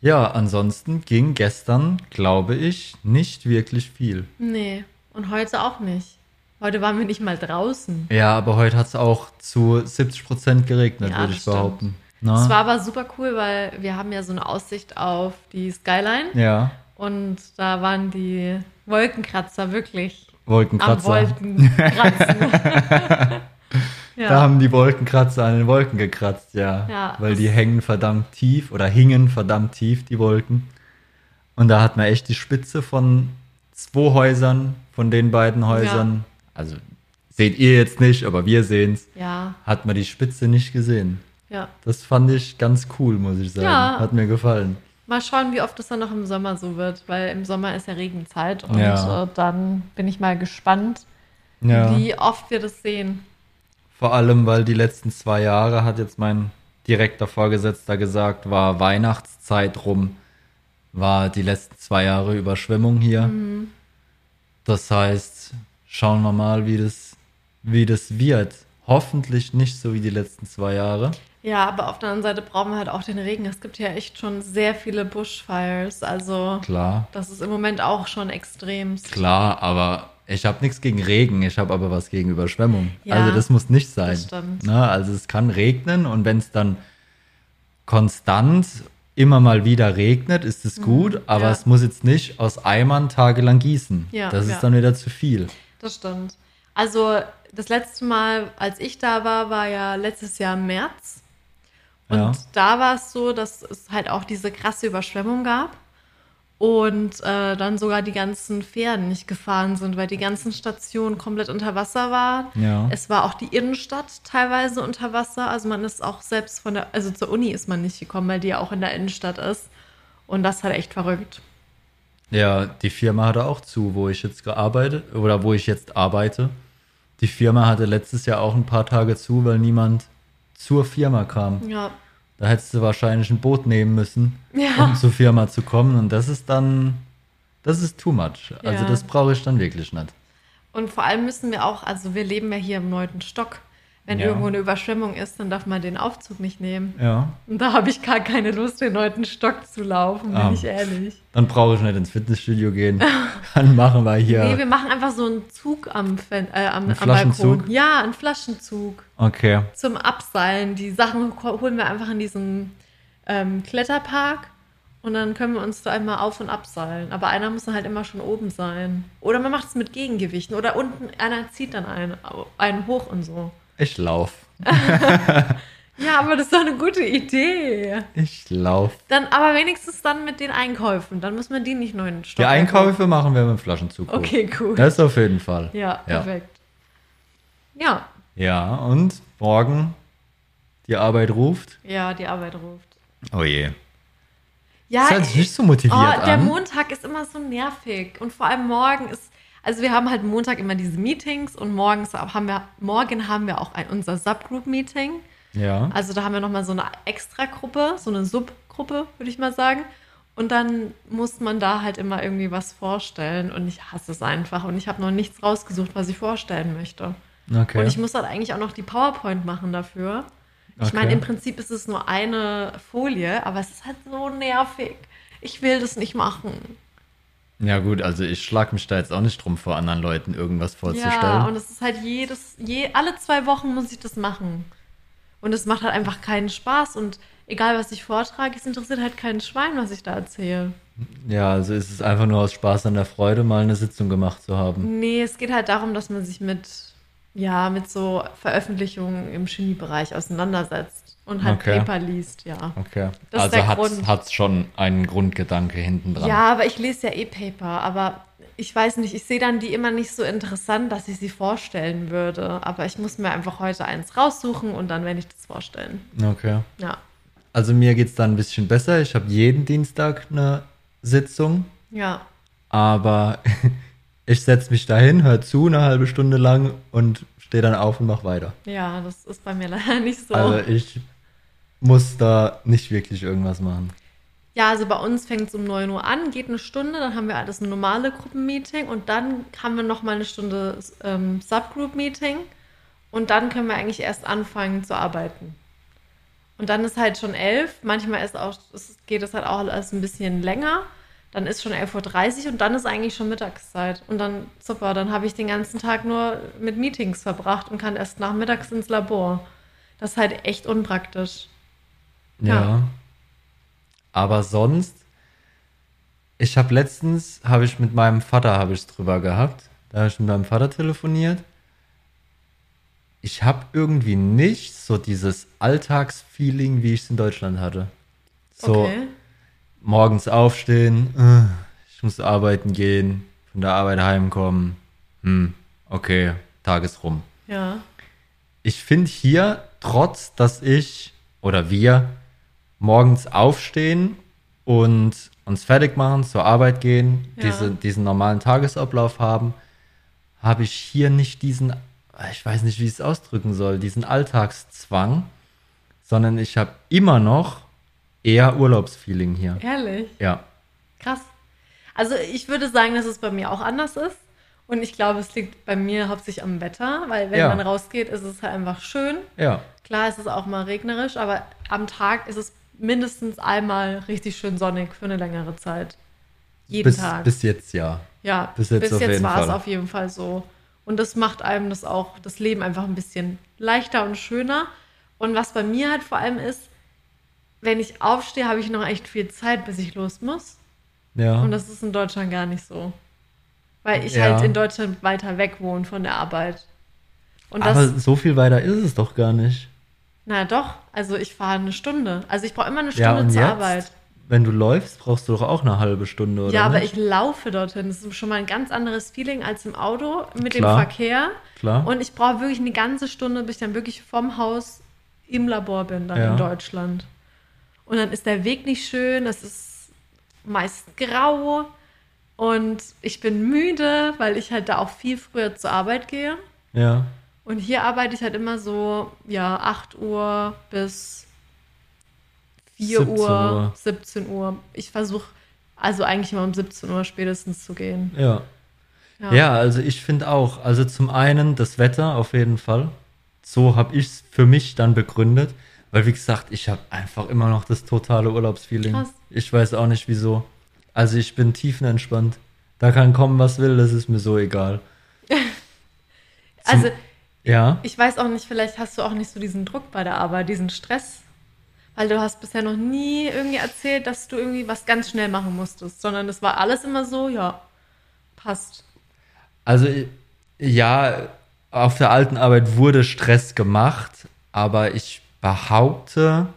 Ja, ansonsten ging gestern, glaube ich, nicht wirklich viel. Nee, und heute auch nicht. Heute waren wir nicht mal draußen. Ja, aber heute hat es auch zu 70 Prozent geregnet, Ja, würde ich behaupten. Es war aber super cool, weil wir haben ja so eine Aussicht auf die Skyline ja, und da waren die Wolkenkratzer wirklich am Wolkenkratzer. Wolkenkratzen. [laughs] [laughs] ja. Da haben die Wolkenkratzer an den Wolken gekratzt, ja. Ja, Weil das- die hängen verdammt tief oder hingen verdammt tief, die Wolken. Und da hat man echt die Spitze von zwei Häusern, von den beiden Häusern. Also seht ihr jetzt nicht, aber wir sehen's. ja, Hat man die Spitze nicht gesehen. ja. Das fand ich ganz cool, muss ich sagen. Ja. Hat mir gefallen. Mal schauen, wie oft es dann noch im Sommer so wird, weil im Sommer ist ja Regenzeit und Ja. äh, dann bin ich mal gespannt, Ja. wie oft wir das sehen. Vor allem, weil die letzten zwei Jahre, hat jetzt mein direkter Vorgesetzter gesagt, war Weihnachtszeit rum, war die letzten zwei Jahre Überschwemmung hier. Das heißt, schauen wir mal, wie das, wie das wird. Hoffentlich nicht so wie die letzten zwei Jahre. Ja, aber auf der anderen Seite brauchen wir halt auch den Regen. Es gibt ja echt schon sehr viele Bushfires, also Klar, das ist im Moment auch schon extrem. klar, aber ich habe nichts gegen Regen, ich habe aber was gegen Überschwemmung. Ja, also das muss nicht sein. das stimmt. Na, also es kann regnen und wenn es dann konstant immer mal wieder regnet, ist es gut, aber Mhm. ja. es muss jetzt nicht aus Eimern tagelang gießen. Ja, das ist dann wieder zu viel. Das stimmt. Also das letzte Mal, als ich da war, war ja letztes Jahr im März. Und da war es so, dass es halt auch diese krasse Überschwemmung gab. Und äh, dann sogar die ganzen Pferden nicht gefahren sind, weil die ganzen Stationen komplett unter Wasser waren. Ja. Es war auch die Innenstadt teilweise unter Wasser. Also man ist auch selbst von der, also zur Uni ist man nicht gekommen, weil die ja auch in der Innenstadt ist. Und das hat echt verrückt. Ja, die Firma hatte auch zu, wo ich jetzt gearbeitet oder wo ich jetzt arbeite. Die Firma hatte letztes Jahr auch ein paar Tage zu, weil niemand zur Firma kam. Ja, Da hättest du wahrscheinlich ein Boot nehmen müssen, Ja. um zur Firma zu kommen. Und das ist dann, das ist too much. Also Ja. das brauche ich dann wirklich nicht. Und vor allem müssen wir auch, also wir leben ja hier im neunten Stock. Wenn Ja. irgendwo eine Überschwemmung ist, dann darf man den Aufzug nicht nehmen. Ja. Und da habe ich gar keine Lust, den neunten Stock zu laufen, bin Ah. ich ehrlich. Dann brauche ich nicht ins Fitnessstudio gehen. [laughs] Dann machen wir hier. Nee, wir machen einfach so einen Zug am, Fen äh, am, am Flaschenzug? Balkon. Ja, einen Flaschenzug. Okay. Zum Abseilen. Die Sachen holen wir einfach in diesen ähm, Kletterpark und dann können wir uns da einmal auf- und abseilen. Aber einer muss dann halt immer schon oben sein. Oder man macht es mit Gegengewichten. Oder unten, einer zieht dann einen, einen hoch und so. Ich lauf. [laughs] Ja, aber das ist doch eine gute Idee. Ich lauf. Dann, aber wenigstens dann mit den Einkäufen. Dann muss man die nicht neuen Die Stock. Einkäufe machen wir mit dem Flaschenzug. Okay, cool. Das auf jeden Fall. Ja, Ja. perfekt. Ja, Ja, und morgen die Arbeit ruft. ja, die Arbeit ruft. Oh je. Ja, Das hört sich nicht so motiviert oh, der an. Montag ist immer so nervig. Und vor allem morgen ist, also wir haben halt Montag immer diese Meetings und morgens haben wir, morgen haben wir auch ein, unser Subgroup-Meeting. Ja. Also da haben wir nochmal so eine Extragruppe, so eine Subgruppe, würde ich mal sagen. Und dann muss man da halt immer irgendwie was vorstellen. Und ich hasse es einfach. Und ich habe noch nichts rausgesucht, was ich vorstellen möchte. Okay. Und ich muss halt eigentlich auch noch die PowerPoint machen dafür. Ich Okay. meine, im Prinzip ist es nur eine Folie, aber es ist halt so nervig. Ich will das nicht machen. Ja, gut, also ich schlag mich da jetzt auch nicht drum, vor anderen Leuten irgendwas vorzustellen. Ja, und es ist halt jedes, je, alle zwei Wochen muss ich das machen. Und es macht halt einfach keinen Spaß. Und egal, was ich vortrage, es interessiert halt keinen Schwein, was ich da erzähle. Ja, also ist es einfach nur aus Spaß an der Freude, mal eine Sitzung gemacht zu haben. Nee, es geht halt darum, dass man sich mit, ja, mit so Veröffentlichungen im Chemiebereich auseinandersetzt und halt Okay. Paper liest, ja. Okay. Das ist also der hat's, Grund. hat's schon einen Grundgedanke hinten dran. Ja, aber ich lese ja eh Paper, aber ich weiß nicht, ich sehe dann die immer nicht so interessant, dass ich sie vorstellen würde. Aber ich muss mir einfach heute eins raussuchen und dann werde ich das vorstellen. Okay. Ja. Also mir geht's dann ein bisschen besser. Ich habe jeden Dienstag eine Sitzung, Ja. aber [laughs] ich setze mich dahin, höre zu eine halbe Stunde lang und stehe dann auf und mache weiter. Ja, das ist bei mir [laughs] leider nicht so. Also ich muss da nicht wirklich irgendwas machen. ja, also bei uns fängt es um 9 Uhr an, geht eine Stunde, dann haben wir alles ein normale Gruppenmeeting und dann haben wir nochmal eine Stunde ähm, Subgroup-Meeting und dann können wir eigentlich erst anfangen zu arbeiten. Und dann ist halt schon elf, manchmal ist auch, es geht es halt auch alles ein bisschen länger. Dann ist schon 11.30 Uhr und dann ist eigentlich schon Mittagszeit. Und dann, super, dann habe ich den ganzen Tag nur mit Meetings verbracht und kann erst nachmittags ins Labor. Das ist halt echt unpraktisch. Ja. Ja. Aber sonst, ich habe letztens, habe ich mit meinem Vater, habe ich drüber gehabt. Da habe ich mit meinem Vater telefoniert. Ich habe irgendwie nicht so dieses Alltagsfeeling, wie ich es in Deutschland hatte. So Okay. morgens aufstehen, äh, ich muss arbeiten gehen, von der Arbeit heimkommen. Hm, okay, Tag ist rum. Ja. Ich finde hier, trotz dass ich oder wir morgens aufstehen und uns fertig machen, zur Arbeit gehen, Ja. diese, diesen normalen Tagesablauf haben, habe ich hier nicht diesen, ich weiß nicht, wie ich es ausdrücken soll, diesen Alltagszwang, sondern ich habe immer noch eher Urlaubsfeeling hier. Ehrlich. Ja. Krass. Also ich würde sagen, dass es bei mir auch anders ist. Und ich glaube, es liegt bei mir hauptsächlich am Wetter, weil wenn Ja. man rausgeht, ist es halt einfach schön. Ja. Klar ist es auch mal regnerisch, aber am Tag ist es mindestens einmal richtig schön sonnig für eine längere Zeit. Jeden Bis, Tag. bis jetzt ja. ja, bis jetzt auf jeden war es auf jeden Fall so. Und das macht einem das auch, das Leben einfach ein bisschen leichter und schöner. Und was bei mir halt vor allem ist, wenn ich aufstehe, habe ich noch echt viel Zeit, bis ich los muss. Ja. Und das ist in Deutschland gar nicht so. Weil ich Ja. halt in Deutschland weiter weg wohne von der Arbeit. Und das, Aber so viel weiter ist es doch gar nicht. Na doch, also ich fahre eine Stunde. Also ich brauche immer eine Ja, Stunde und zur jetzt, Arbeit. wenn du läufst, brauchst du doch auch eine halbe Stunde, oder Ja, aber nicht? ich laufe dorthin. Das ist schon mal ein ganz anderes Feeling als im Auto mit Klar. dem Verkehr. Klar. Und ich brauche wirklich eine ganze Stunde, bis ich dann wirklich vom Haus im Labor bin, dann Ja. in Deutschland. Und dann ist der Weg nicht schön, es ist meist grau und ich bin müde, weil ich halt da auch viel früher zur Arbeit gehe. ja. Und hier arbeite ich halt immer so, ja, 8 Uhr bis 4 17 Uhr, Uhr. 17 Uhr. Ich versuche also eigentlich immer um 17 Uhr spätestens zu gehen. Ja. Ja. Ja, also ich finde auch, also zum einen das Wetter auf jeden Fall. so habe ich es für mich dann begründet. Weil, wie gesagt, ich habe einfach immer noch das totale Urlaubsfeeling. Krass. Ich weiß auch nicht wieso. Also ich bin tiefenentspannt. Da kann kommen, was will, das ist mir so egal. [laughs] Also, Ja. ich weiß auch nicht, vielleicht hast du auch nicht so diesen Druck bei der Arbeit, diesen Stress. Weil du hast bisher noch nie irgendwie erzählt, dass du irgendwie was ganz schnell machen musstest, sondern es war alles immer so, ja, passt. Also ja, auf der alten Arbeit wurde Stress gemacht, aber ich behaupte,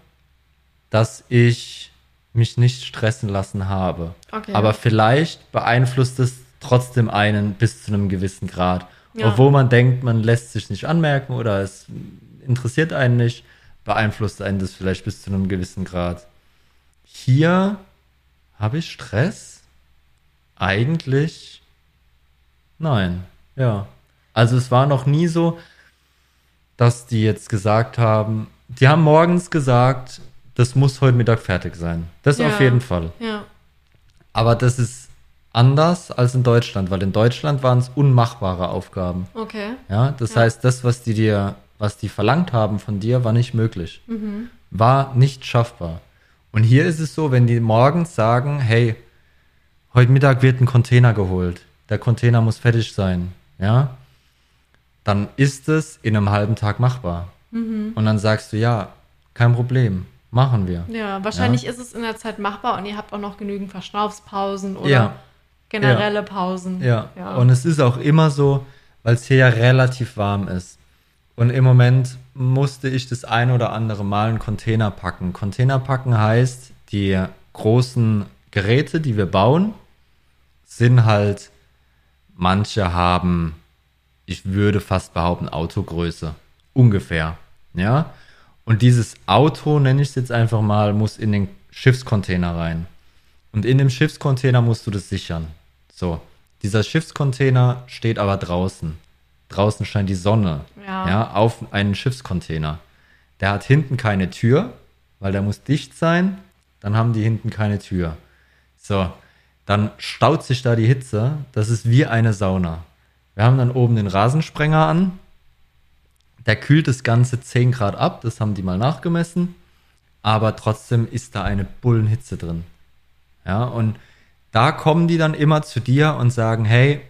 dass ich mich nicht stressen lassen habe. Okay. Aber vielleicht beeinflusst es trotzdem einen bis zu einem gewissen Grad. Ja. Obwohl man denkt, man lässt sich nicht anmerken oder es interessiert einen nicht, beeinflusst einen das vielleicht bis zu einem gewissen Grad. Hier habe ich Stress? Eigentlich nein. Ja. Also es war noch nie so, dass die jetzt gesagt haben, die haben morgens gesagt, das muss heute Mittag fertig sein. Das Ja. auf jeden Fall. Ja, Aber das ist anders als in Deutschland, weil in Deutschland waren es unmachbare Aufgaben. okay. Ja, das Ja. heißt, das, was die dir, was die verlangt haben von dir, war nicht möglich. War nicht schaffbar. Und hier ist es so, wenn die morgens sagen, hey, heute Mittag wird ein Container geholt. Der Container muss fertig sein. Ja, dann ist es in einem halben Tag machbar. Und dann sagst du, ja, kein Problem, machen wir. Ja, wahrscheinlich ist es in der Zeit machbar und ihr habt auch noch genügend Verschnaufspausen oder Ja. Generelle Pausen. Ja. ja. Und es ist auch immer so, weil es hier ja relativ warm ist. Und im Moment musste ich das ein oder andere Mal einen Container packen. Container packen heißt, die großen Geräte, die wir bauen, sind halt, manche haben, ich würde fast behaupten, Autogröße. Ungefähr. Ja. Und dieses Auto, nenne ich es jetzt einfach mal, muss in den Schiffscontainer rein. Und in dem Schiffscontainer musst du das sichern. So. Dieser Schiffscontainer steht aber draußen. Draußen scheint die Sonne. Ja. auf einen Schiffscontainer. Der hat hinten keine Tür, weil der muss dicht sein. Dann haben die hinten keine Tür. So. Dann staut sich da die Hitze. Das ist wie eine Sauna. Wir haben dann oben den Rasensprenger an. Der kühlt das Ganze 10 Grad ab. Das haben die mal nachgemessen. Aber trotzdem ist da eine Bullenhitze drin. Ja, und da kommen die dann immer zu dir und sagen, hey,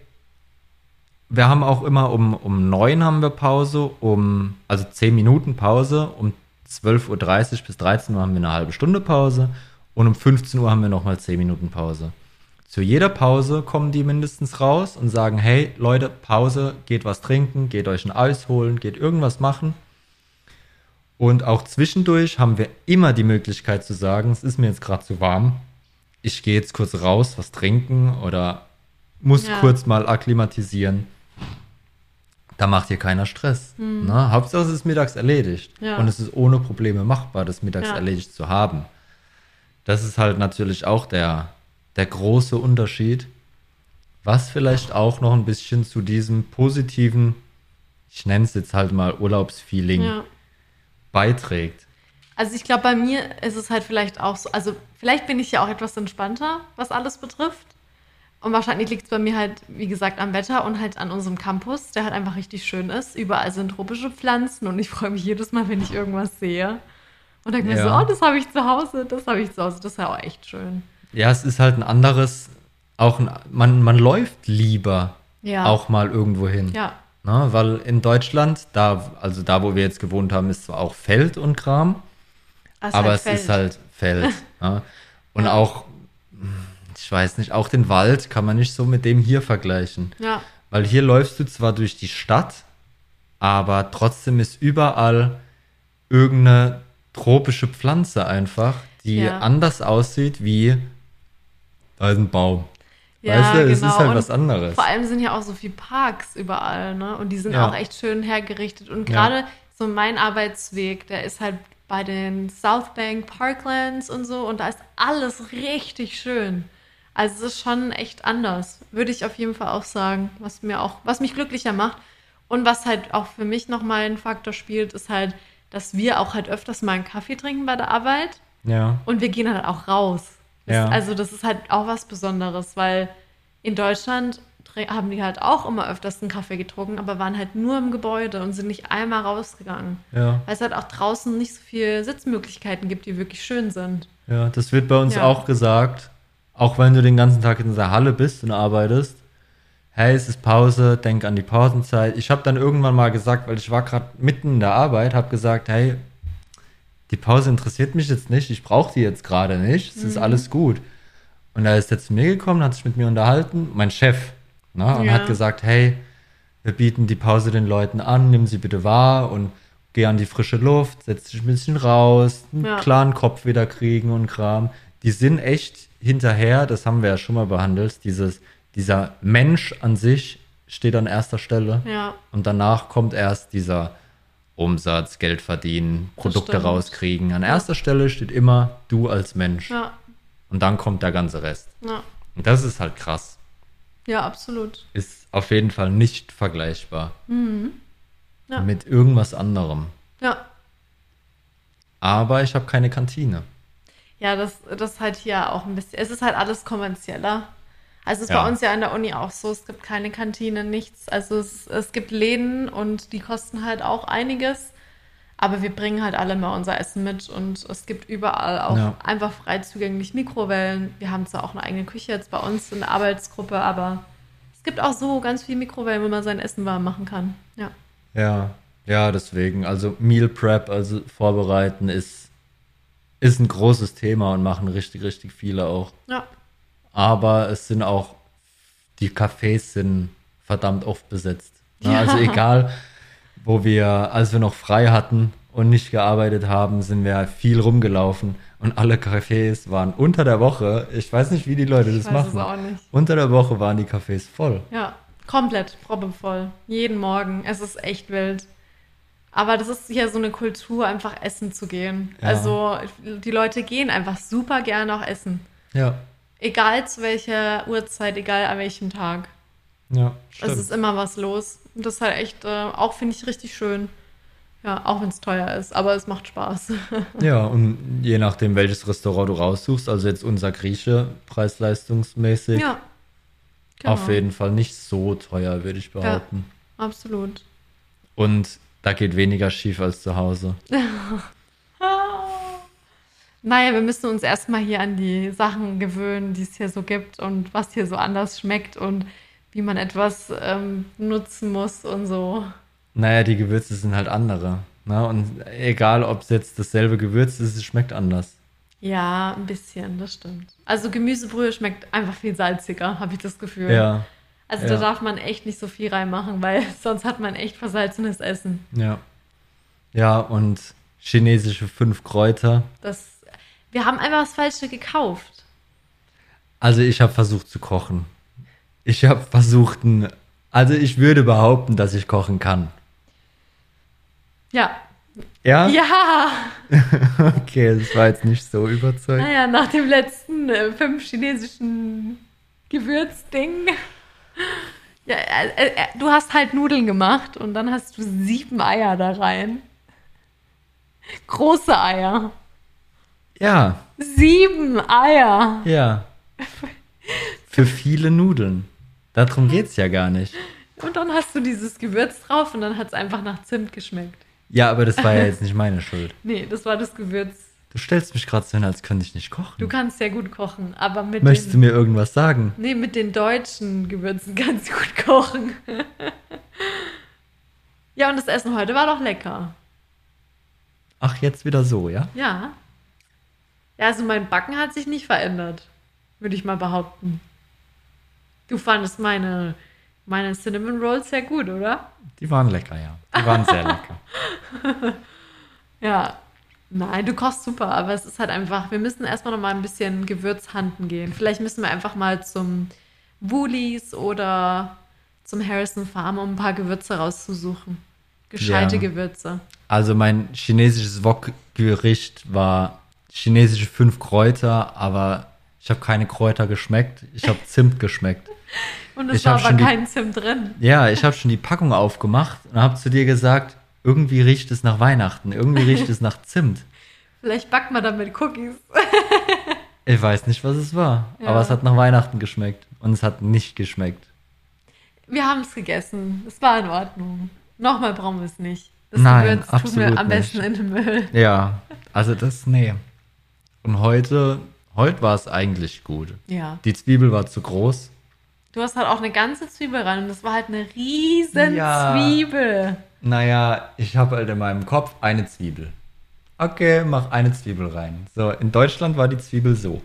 wir haben auch immer um, um 9 haben wir Pause, um, also 10 Minuten Pause, um 12.30 Uhr bis 13 Uhr haben wir eine halbe Stunde Pause und um 15 Uhr haben wir nochmal 10 Minuten Pause. Zu jeder Pause kommen die mindestens raus und sagen, hey Leute, Pause, geht was trinken, geht euch ein Eis holen, geht irgendwas machen. Und auch zwischendurch haben wir immer die Möglichkeit zu sagen, es ist mir jetzt gerade zu warm, ich gehe jetzt kurz raus, was trinken oder muss Ja. kurz mal akklimatisieren. Da macht hier keiner Stress. Ne? Hauptsache es ist mittags erledigt. Hm. Ja. Und es ist ohne Probleme machbar, das mittags Ja. erledigt zu haben. Das ist halt natürlich auch der, der große Unterschied, was vielleicht auch noch ein bisschen zu diesem positiven, ich nenne es jetzt halt mal Urlaubsfeeling, beiträgt. Also ich glaube, bei mir ist es halt vielleicht auch so, also vielleicht bin ich ja auch etwas entspannter, was alles betrifft. Und wahrscheinlich liegt es bei mir halt, wie gesagt, am Wetter und halt an unserem Campus, der halt einfach richtig schön ist. Überall sind tropische Pflanzen und ich freue mich jedes Mal, wenn ich irgendwas sehe. Und denke mir Ja. so, oh, das habe ich zu Hause, das habe ich zu Hause. Das ist ja auch echt schön. Ja, es ist halt ein anderes, auch ein, man, man läuft lieber Ja. auch mal irgendwo hin. Ja, Ne? Weil in Deutschland, da, also da, wo wir jetzt gewohnt haben, ist zwar auch Feld und Kram, es aber halt es Feld. ist halt Feld. [laughs] ne? Und Ja. auch, ich weiß nicht, auch den Wald kann man nicht so mit dem hier vergleichen. Ja, Weil hier läufst du zwar durch die Stadt, aber trotzdem ist überall irgendeine tropische Pflanze einfach, die Ja. anders aussieht wie da ist ein Baum. ja weißt du, es genau. ist halt Und was anderes. Vor allem sind ja auch so viele Parks überall, ne? Und die sind Ja. auch echt schön hergerichtet. Und Ja. gerade so mein Arbeitsweg, der ist halt bei den Southbank Parklands und so. Und da ist alles richtig schön. Also es ist schon echt anders, würde ich auf jeden Fall auch sagen, was mir auch, was mich glücklicher macht. Und was halt auch für mich nochmal ein Faktor spielt, ist halt, dass wir auch halt öfters mal einen Kaffee trinken bei der Arbeit. Ja, Und wir gehen halt auch raus. Das, Ja. Also das ist halt auch was Besonderes, weil in Deutschland haben die halt auch immer öfters einen Kaffee getrunken, aber waren halt nur im Gebäude und sind nicht einmal rausgegangen. Ja, Weil es halt auch draußen nicht so viele Sitzmöglichkeiten gibt, die wirklich schön sind. ja, das wird bei uns Ja. auch gesagt. Auch wenn du den ganzen Tag in der Halle bist und arbeitest. Hey, es ist Pause, denk an die Pausenzeit. Ich habe dann irgendwann mal gesagt, weil ich war gerade mitten in der Arbeit, habe gesagt, hey, die Pause interessiert mich jetzt nicht, ich brauche die jetzt gerade nicht, es ist Mhm. alles gut. Und da ist er zu mir gekommen, hat sich mit mir unterhalten, mein Chef, ne, und Ja. hat gesagt, hey, wir bieten die Pause den Leuten an, nimm sie bitte wahr und geh an die frische Luft, setz dich ein bisschen raus, einen Ja. klaren Kopf wieder kriegen und Kram. Die sind echt hinterher, das haben wir ja schon mal behandelt, dieses, dieser Mensch an sich steht an erster Stelle. Ja, Und danach kommt erst dieser Umsatz, Geld verdienen, Produkte rauskriegen. An erster Stelle steht immer du als Mensch. Und dann kommt der ganze Rest. Und das ist halt krass. Ja, absolut. Ist auf jeden Fall nicht vergleichbar Ja. mit irgendwas anderem. Ja. Aber ich habe keine Kantine. Ja, das, das ist halt hier auch ein bisschen. Es ist halt alles kommerzieller. Also es ist Ja. bei uns ja an der Uni auch so, es gibt keine Kantine, nichts. Also es, es gibt Läden und die kosten halt auch einiges. Aber wir bringen halt alle mal unser Essen mit und es gibt überall auch Ja. einfach frei zugänglich Mikrowellen. Wir haben zwar auch eine eigene Küche jetzt bei uns in der Arbeitsgruppe, aber es gibt auch so ganz viel Mikrowellen, wo man sein Essen warm machen kann. Ja. Ja, ja, deswegen. Also Meal Prep, also vorbereiten, ist, ist ein großes Thema und machen richtig, richtig viele auch. Ja. Aber es sind auch, die Cafés sind verdammt oft besetzt. Ne? Ja. Also egal, wo wir, als wir noch frei hatten und nicht gearbeitet haben, sind wir viel rumgelaufen und alle Cafés waren unter der Woche, ich weiß nicht, wie die Leute das Ich es machen. Unter der Woche waren die Cafés voll. Ja, komplett proppevoll. Jeden Morgen. Es ist echt wild. Aber das ist hier so eine Kultur, einfach essen zu gehen. Ja. Also die Leute gehen einfach super gerne auch essen. Ja, Egal zu welcher Uhrzeit, egal an welchem Tag. ja, Es stimmt. ist immer was los. Und das ist halt echt, äh, auch finde ich richtig schön. Ja, auch wenn es teuer ist, aber es macht Spaß. [laughs] Ja, und je nachdem, welches Restaurant du raussuchst, also jetzt unser Grieche, preis-leistungsmäßig, ja. Genau. auf jeden Fall nicht so teuer, würde ich behaupten. Absolut. Und da geht weniger schief als zu Hause. [laughs] Naja, wir müssen uns erstmal hier an die Sachen gewöhnen, die es hier so gibt und was hier so anders schmeckt und wie man etwas ähm, nutzen muss und so. Naja, die Gewürze sind halt andere. Ne? Und egal, ob es jetzt dasselbe Gewürz ist, es schmeckt anders. Ja, ein bisschen, das stimmt. Also Gemüsebrühe schmeckt einfach viel salziger, habe ich das Gefühl. Ja, Also ja. da darf man echt nicht so viel reinmachen, weil [laughs] sonst hat man echt versalzenes Essen. ja. Ja, und chinesische fünf Kräuter. Das, wir haben einfach das Falsche gekauft. Also ich habe versucht zu kochen. Ich habe versucht, also ich würde behaupten, dass ich kochen kann. Ja. Ja? [laughs] Ja! [laughs] Okay, das war jetzt nicht so überzeugend. Naja, nach dem letzten äh, fünf chinesischen Gewürzding. Ja, äh, äh, du hast halt Nudeln gemacht und dann hast du sieben Eier da rein. Große Eier. Ja, Sieben Eier. ja. Für viele Nudeln. Darum geht's ja gar nicht. Und dann hast du dieses Gewürz drauf und dann hat es einfach nach Zimt geschmeckt. Ja, aber das war ja jetzt nicht [laughs] meine Schuld. Nee, das war das Gewürz. Du stellst mich gerade so hin, als könnte ich nicht kochen. Du kannst sehr gut kochen, aber mit Möchtest du den, mir irgendwas sagen? nee, mit den deutschen Gewürzen kannst du gut kochen. [laughs] ja, und das Essen heute war doch lecker. Ach, jetzt wieder so, ja? Ja. Ja, also mein Backen hat sich nicht verändert, würde ich mal behaupten. Du fandest meine, meine Cinnamon Rolls sehr gut, oder? Die waren lecker, ja. Die waren sehr [laughs] lecker. Ja. Nein, du kochst super, aber es ist halt einfach, wir müssen erstmal noch mal ein bisschen Gewürzhanden gehen. Vielleicht müssen wir einfach mal zum Woolies oder zum Harrison Farm, um ein paar Gewürze rauszusuchen. Gescheite Ja. Gewürze. Also mein chinesisches Wok-Gericht war chinesische fünf Kräuter, aber ich habe keine Kräuter geschmeckt. Ich habe Zimt geschmeckt. Und es Ich war aber schon die- kein Zimt drin. Ja, ich habe schon die Packung aufgemacht und habe zu dir gesagt, irgendwie riecht es nach Weihnachten, irgendwie riecht es nach Zimt. [laughs] Vielleicht backen wir damit Cookies. [laughs] Ich weiß nicht, was es war, Ja. aber es hat nach Weihnachten geschmeckt und es hat nicht geschmeckt. Wir haben es gegessen. Es war in Ordnung. Nochmal brauchen wir es nicht. Das Nein, Gewürz tun absolut wir am nicht. besten in den Müll. Ja, also das, nee. Und heute, heute war es eigentlich gut. Ja. Die Zwiebel war zu groß. Du hast halt auch eine ganze Zwiebel rein und das war halt eine riesen Ja. Zwiebel. Naja, ich habe halt in meinem Kopf eine Zwiebel. Okay, mach eine Zwiebel rein. So, in Deutschland war die Zwiebel so.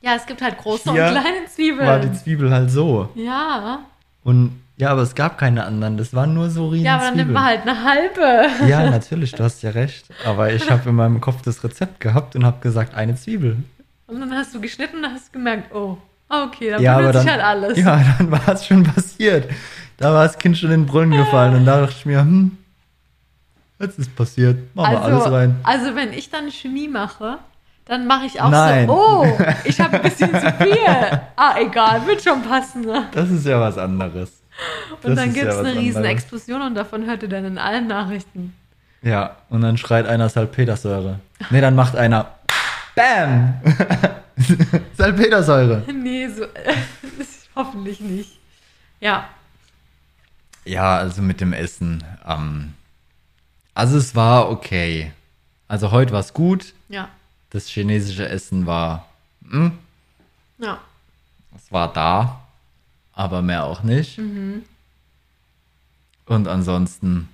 Ja, es gibt halt große Hier und kleine Zwiebeln. War die Zwiebel halt so. ja. Und ja, aber es gab keine anderen. Das waren nur so riesen Ja, aber dann nimmt Zwiebeln. man halt eine halbe. Ja, natürlich, du hast ja recht. Aber ich habe in meinem Kopf das Rezept gehabt und habe gesagt, eine Zwiebel. Und dann hast du geschnitten und hast gemerkt, oh, okay, dann ja, dann, ich halt alles. [laughs] Ja, dann war es schon passiert. Da war das Kind schon in den Brunnen gefallen und da dachte ich mir, hm, jetzt ist passiert. Machen wir alles also, rein. also, wenn ich dann Chemie mache, dann mache ich auch Nein. so, oh, ich habe ein bisschen zu viel. [laughs] Ah, egal, wird schon passen. Das ist ja was anderes. Und Das dann ja gibt es was eine riesen anderes. Explosion und davon hört ihr dann in allen Nachrichten. Ja, und dann schreit einer Salpetersäure. Nee, dann macht einer BAM! [laughs] [laughs] Salpetersäure. Nee, so, [laughs] hoffentlich nicht. Ja, Ja, also mit dem Essen. Ähm, also es war okay. Also heute war es gut. ja, Das chinesische Essen war, hm, ja. es war da, aber mehr auch nicht. Mhm. Und ansonsten,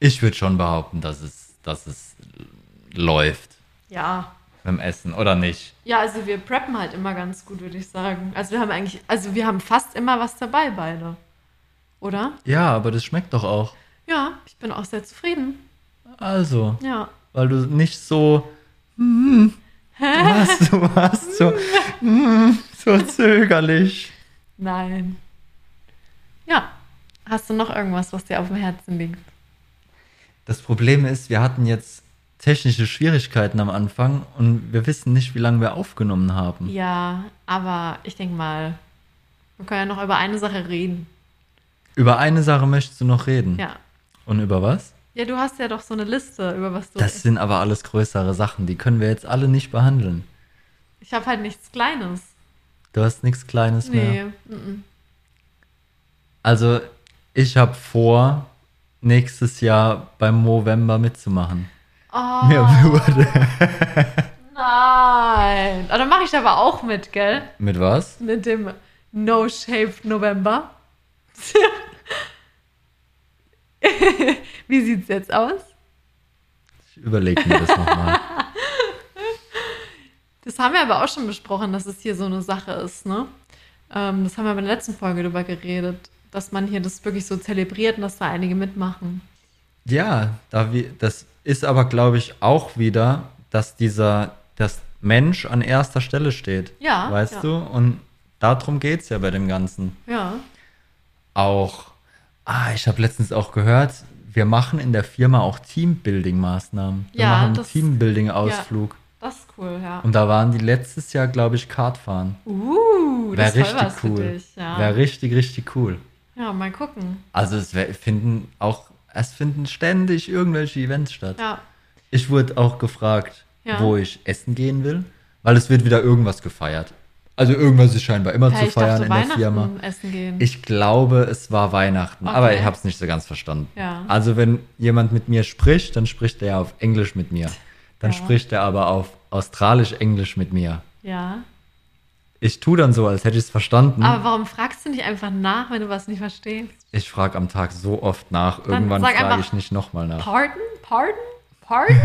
ich würde schon behaupten, dass es, dass es läuft Ja, beim Essen, oder nicht? Ja, also wir preppen halt immer ganz gut, würde ich sagen. Also wir haben eigentlich, also wir haben fast immer was dabei, beide. Oder? Ja, aber das schmeckt doch auch. Ja, ich bin auch sehr zufrieden. Also, Ja. weil du nicht so, hm, du warst, du warst so, hm, so zögerlich. Nein. Ja. Hast du noch irgendwas, was dir auf dem Herzen liegt? Das Problem ist, wir hatten jetzt technische Schwierigkeiten am Anfang und wir wissen nicht, wie lange wir aufgenommen haben. Ja, aber ich denke mal, wir können ja noch über eine Sache reden. Über eine Sache möchtest du noch reden. Ja. Und über was? Ja, du hast ja doch so eine Liste, über was du. Das sind aber alles größere Sachen, die können wir jetzt alle nicht behandeln. ich habe halt nichts Kleines. Du hast nichts Kleines mehr. Nee. Also, ich habe vor, nächstes Jahr beim Movember mitzumachen. Oh, Mir wurde. [laughs] nein. Aber dann mache ich aber auch mit, gell? Mit was? Mit dem No Shape November. [laughs] Wie sieht's jetzt aus? Ich überlege mir das nochmal. [laughs] Das haben wir aber auch schon besprochen, dass es hier so eine Sache ist, ne? Ähm, das haben wir bei der letzten Folge drüber geredet, dass man hier das wirklich so zelebriert und dass da einige mitmachen. Ja, da wir, das ist aber, glaube ich, auch wieder, dass dieser, das Mensch an erster Stelle steht. Ja, Weißt ja. du? Und darum geht es ja bei dem Ganzen. Ja. Auch, ah, ich habe letztens auch gehört, wir machen in der Firma auch Teambuilding-Maßnahmen. Wir Ja, machen einen Teambuilding-Ausflug. Das ist cool, ja. Und da waren die letztes Jahr, glaube ich, Kartfahren. Uh, Wäre das richtig cool. dich. Ja. Wäre richtig, richtig cool. ja, mal gucken. Also es wär, finden auch, es finden ständig irgendwelche Events statt. Ja. Ich wurde auch gefragt, Ja. wo ich essen gehen will, weil es wird wieder irgendwas gefeiert. Also irgendwas ist scheinbar immer ja zu feiern in der Firma. essen gehen. Ich glaube, es war Weihnachten, Okay. aber ich habe es nicht so ganz verstanden. Ja. Also wenn jemand mit mir spricht, dann spricht er ja auf Englisch mit mir. Dann spricht er aber auf Australisch-Englisch mit mir. ja. Ich tue dann so, als hätte ich es verstanden. Aber warum fragst du nicht einfach nach, wenn du was nicht verstehst? ich frage am Tag so oft nach. Irgendwann sag frage ich nicht nochmal nach. Pardon? Pardon? Pardon?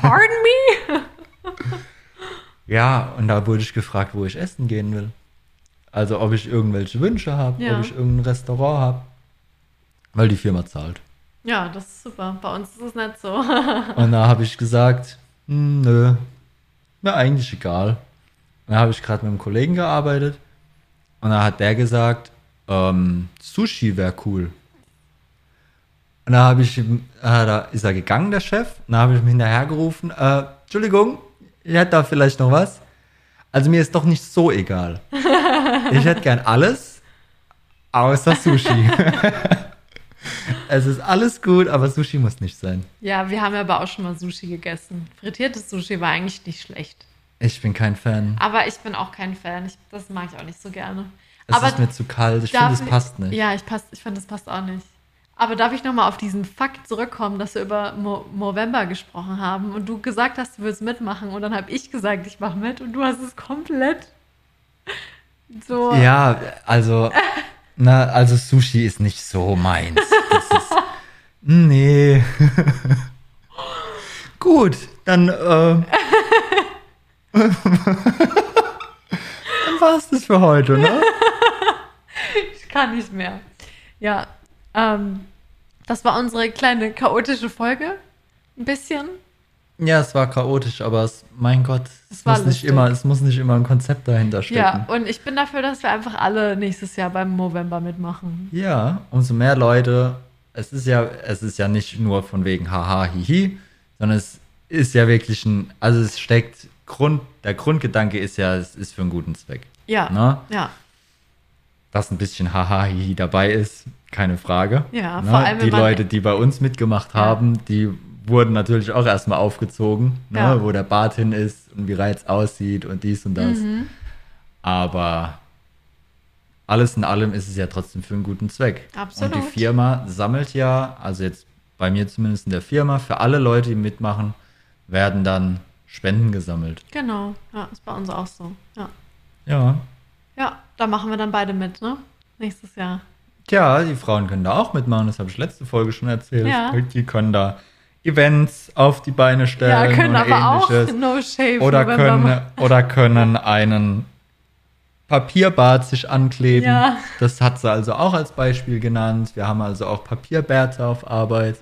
Pardon me? [laughs] Ja, und da wurde ich gefragt, wo ich essen gehen will. Also ob ich irgendwelche Wünsche habe, Ja. ob ich irgendein Restaurant habe. Weil die Firma zahlt. Ja, das ist super. Bei uns ist es nicht so. Und da habe ich gesagt, hm, nö, mir eigentlich egal. Und da habe ich gerade mit einem Kollegen gearbeitet. Und da hat der gesagt, ähm, Sushi wäre cool. Und da habe ich, äh, da ist er gegangen, der Chef. Und da habe ich ihm hinterhergerufen, äh, Entschuldigung, ich hätte da vielleicht noch was. Also mir ist doch nicht so egal. Ich hätte gern alles, außer Sushi. [laughs] es ist alles gut, aber Sushi muss nicht sein. ja, wir haben aber auch schon mal Sushi gegessen. Frittiertes Sushi war eigentlich nicht schlecht. Ich bin kein Fan. Aber ich bin auch kein Fan. Ich, das mag ich auch nicht so gerne. Es Aber ist mir zu kalt. Ich finde, es passt nicht. Ja, ich, ich finde, das passt auch nicht. Aber darf ich nochmal auf diesen Fakt zurückkommen, dass wir über Mo November gesprochen haben und du gesagt hast, du willst mitmachen und dann habe ich gesagt, ich mache mit und du hast es komplett so. Ja, also, [laughs] na, also Sushi ist nicht so meins. Das ist, nee. [laughs] Gut, dann, äh, [laughs] dann war's das für heute, ne? [laughs] Ich kann nicht mehr. Ja, ähm, das war unsere kleine chaotische Folge. Ein bisschen. Ja, es war chaotisch, aber es, mein Gott, es war muss nicht immer, es muss nicht immer ein Konzept dahinter stecken. Ja, und ich bin dafür, dass wir einfach alle nächstes Jahr beim November mitmachen. Ja, umso mehr Leute. Es ist ja, es ist ja nicht nur von wegen haha hihi, sondern es ist ja wirklich ein, also es steckt Grund, der Grundgedanke ist ja, es ist für einen guten Zweck. Ja. Ne? Ja. Dass ein bisschen haha hihi dabei ist, keine Frage. Ja, ne? vor allem, die Leute, die bei uns mitgemacht Ja. haben, die wurden natürlich auch erstmal aufgezogen, ne? Ja. wo der Bart hin ist und wie Reiz aussieht und dies und das. Mhm. Aber alles in allem ist es ja trotzdem für einen guten Zweck. Absolut. Und die Firma sammelt ja, also jetzt bei mir zumindest in der Firma, für alle Leute, die mitmachen, werden dann Spenden gesammelt. Genau. Ja, ist bei uns auch so. Ja. Ja. Ja, da machen wir dann beide mit, ne? Nächstes Jahr. Tja, die Frauen können da auch mitmachen, das habe ich letzte Folge schon erzählt. Ja. Die können da Events auf die Beine stellen Ja, können und aber ähnliches. auch No Shave oder können, oder können einen Papierbart sich ankleben. Ja. Das hat sie also auch als Beispiel genannt. Wir haben also auch Papierbärte auf Arbeit.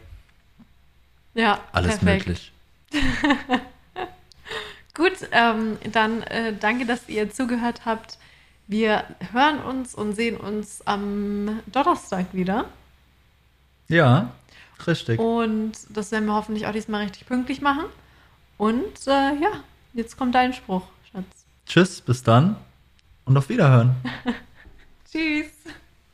Ja, Alles perfekt. möglich. [laughs] Gut, ähm, dann äh, danke, dass ihr zugehört habt. Wir hören uns und sehen uns am Donnerstag wieder. Ja, richtig. Und das werden wir hoffentlich auch diesmal richtig pünktlich machen. Und äh, ja, jetzt kommt dein Spruch, Schatz. Tschüss, bis dann und auf Wiederhören. [laughs] Tschüss.